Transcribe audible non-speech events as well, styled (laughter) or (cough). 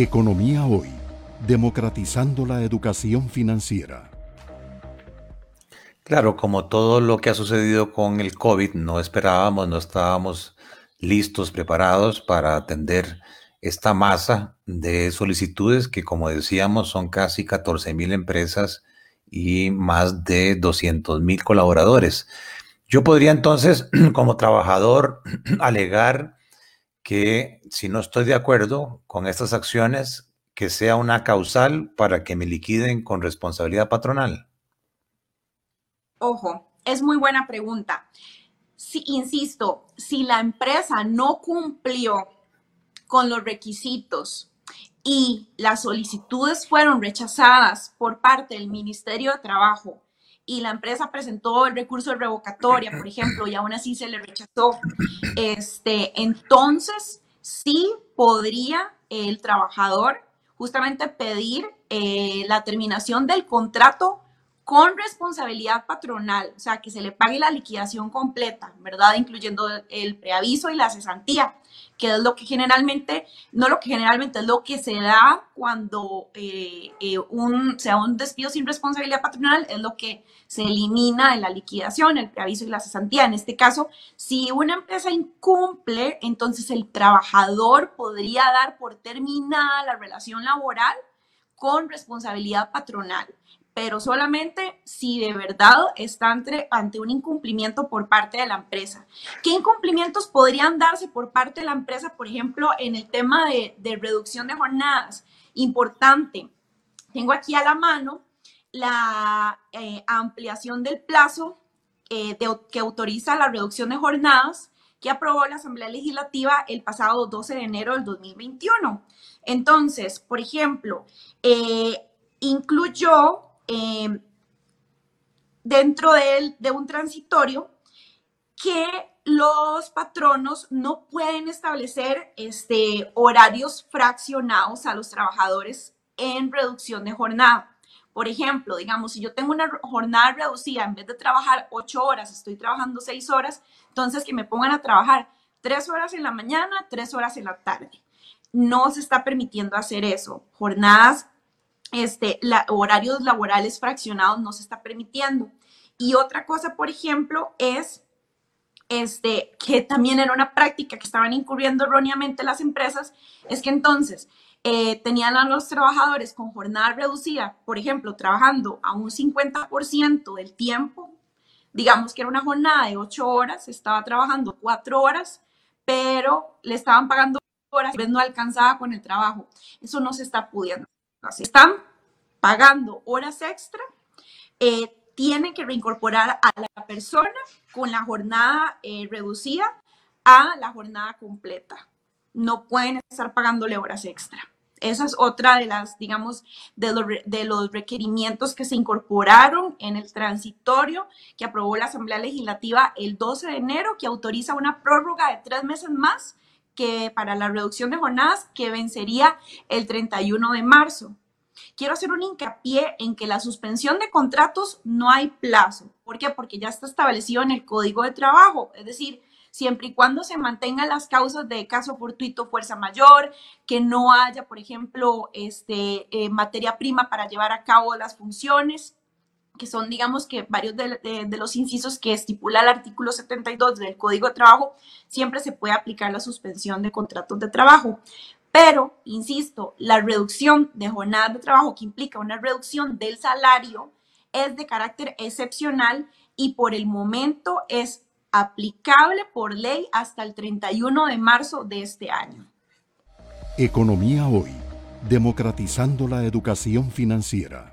Economía Hoy, democratizando la educación financiera. Claro, como todo lo que ha sucedido con el COVID, no esperábamos, no estábamos listos, preparados para atender esta masa de solicitudes que, como decíamos, son casi 14 mil empresas y más de 200 mil colaboradores. Yo podría entonces, (clears throat) como trabajador, (clears throat) alegar que si no estoy de acuerdo con estas acciones, que sea una causal para que me liquiden con responsabilidad patronal? Ojo, es muy buena pregunta. Si, insisto, si la empresa no cumplió con los requisitos y las solicitudes fueron rechazadas por parte del Ministerio de Trabajo y la empresa presentó el recurso de revocatoria, por ejemplo, y aún así se le rechazó, este, entonces sí podría el trabajador justamente pedir eh, la terminación del contrato con responsabilidad patronal, o sea, que se le pague la liquidación completa, ¿verdad? Incluyendo el preaviso y la cesantía, que es lo que generalmente, no lo que generalmente es lo que se da cuando eh, eh, un, sea un despido sin responsabilidad patronal, es lo que se elimina de la liquidación, el preaviso y la cesantía. En este caso, si una empresa incumple, entonces el trabajador podría dar por terminada la relación laboral con responsabilidad patronal pero solamente si de verdad está ante, un incumplimiento por parte de la empresa. ¿Qué incumplimientos podrían darse por parte de la empresa, por ejemplo, en el tema de, reducción de jornadas? Importante, tengo aquí a la mano la eh, ampliación del plazo eh, que autoriza la reducción de jornadas que aprobó la Asamblea Legislativa el pasado 12 de enero del 2021. Entonces, por ejemplo, eh, incluyó Em, dentro de, de un transitorio que los patronos no pueden establecer este, horarios fraccionados a los trabajadores en reducción de jornada. Por ejemplo, digamos, si yo tengo una jornada reducida, en vez de trabajar ocho horas, estoy trabajando seis horas, entonces que me pongan a trabajar tres horas en la mañana, tres horas en la tarde. No se está permitiendo hacer eso. Jornadas este, horarios laborales fraccionados no se está permitiendo. Y otra cosa, por ejemplo, es este, que también era una práctica que estaban incurriendo erróneamente las empresas, es que entonces eh, tenían a los trabajadores con jornada reducida, por ejemplo, trabajando a un 50% del tiempo, digamos que era una jornada de 8 horas, estaba trabajando 4 horas, pero le estaban pagando horas, pero no alcanzaba con el trabajo. Eso no se está pudiendo están pagando horas extra, eh, tienen que reincorporar a la persona con la jornada eh, reducida a la jornada completa. No pueden estar pagándole horas extra. Esa es otra de las, digamos, de de los requerimientos que se incorporaron en el transitorio que aprobó la Asamblea Legislativa el 12 de enero, que autoriza una prórroga de tres meses más que para la reducción de jornadas que vencería el 31 de marzo. Quiero hacer un hincapié en que la suspensión de contratos no hay plazo. ¿Por qué? Porque ya está establecido en el Código de Trabajo. Es decir, siempre y cuando se mantengan las causas de caso fortuito, fuerza mayor, que no haya, por ejemplo, este, eh, materia prima para llevar a cabo las funciones, que son, digamos, que varios de, los incisos que estipula el artículo 72 del Código de Trabajo, siempre se puede aplicar la suspensión de contratos de trabajo. Pero, insisto, la reducción de jornada de trabajo que implica una reducción del salario es de carácter excepcional y por el momento es aplicable por ley hasta el 31 de marzo de este año. Economía hoy, democratizando la educación financiera.